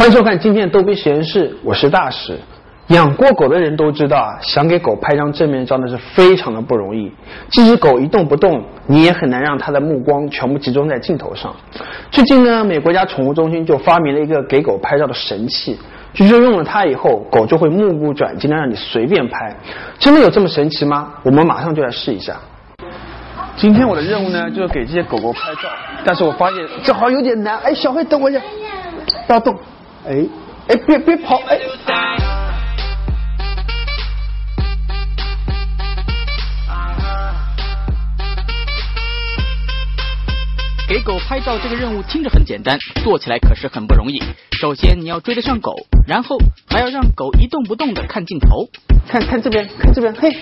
欢迎收看今天的逗比实验室，我是大使。养过狗的人都知道啊，想给狗拍张正面照那是非常的不容易。即使狗一动不动，你也很难让它的目光全部集中在镜头上。最近呢，美国家宠物中心就发明了一个给狗拍照的神器，据说用了它以后，狗就会目不转睛的让你随便拍。真的有这么神奇吗？我们马上就来试一下。今天我的任务呢，就是给这些狗狗拍照，但是我发现这好像有点难。哎，小黑，等我一下，不要动。哎，哎，别别跑，哎。给狗拍照这个任务听着很简单，做起来可是很不容易。首先你要追得上狗，然后还要让狗一动不动的看镜头。看看这边，看这边，嘿，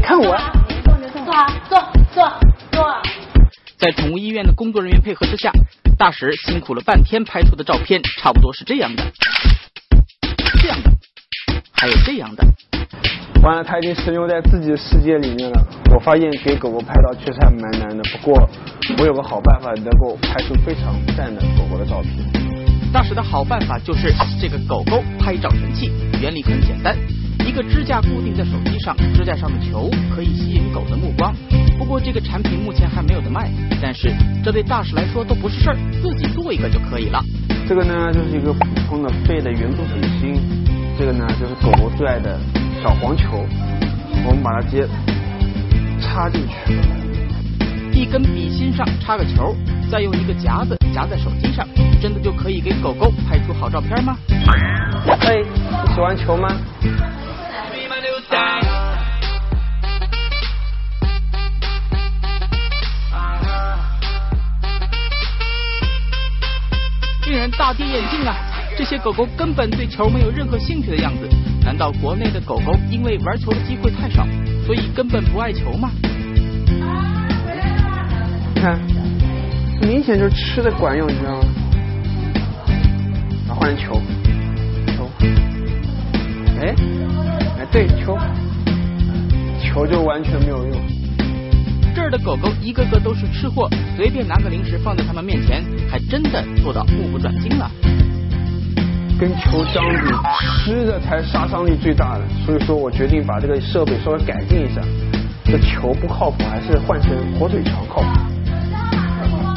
看我。坐啊，坐坐坐。在宠物医院的工作人员配合之下，大使辛苦了半天拍出的照片，差不多是这样的，这样的，还有这样的。完了，他已经神游在自己的世界里面了。我发现给狗狗拍照确实还蛮难的，不过我有个好办法，能够拍出非常赞的狗狗的照片。大使的好办法就是这个狗狗拍照神器，原理很简单，一个支架固定在手机上，支架上的球可以吸引狗的目光。不过这个产品目前还没有得卖，但是这对大使来说都不是事儿，自己做一个就可以了。这个呢，就是一个普通的废的圆柱体芯，这个呢就是狗狗最爱的。小黄球，我们把它直接插进去。一根笔芯上插个球，再用一个夹子夹在手机上，真的就可以给狗狗拍出好照片吗？嘿，你喜欢球吗？大跌眼镜啊！这些狗狗根本对球没有任何兴趣的样子。难道国内的狗狗因为玩球的机会太少，所以根本不爱球吗？看，明显就是吃的管用，你知道吗？换成球，球，哎，哎，对，球，球就完全没有用。这儿的狗狗一个个都是吃货，随便拿个零食放在它们面前，还真的做到目不转睛了。跟球相比，吃的才杀伤力最大的，所以说我决定把这个设备稍微改进一下。这球不靠谱，还是换成火腿肠靠谱。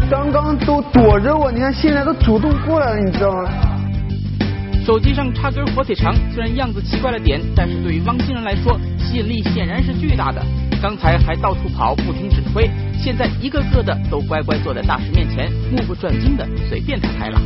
刚刚都躲着我，你看现在都主动过来了，你知道吗？手机上插根火腿肠，虽然样子奇怪了点，但是对于汪星人来说，吸引力显然是巨大的。刚才还到处跑，不听指挥，现在一个个的都乖乖坐在大师面前，目不转睛的随便他拍了。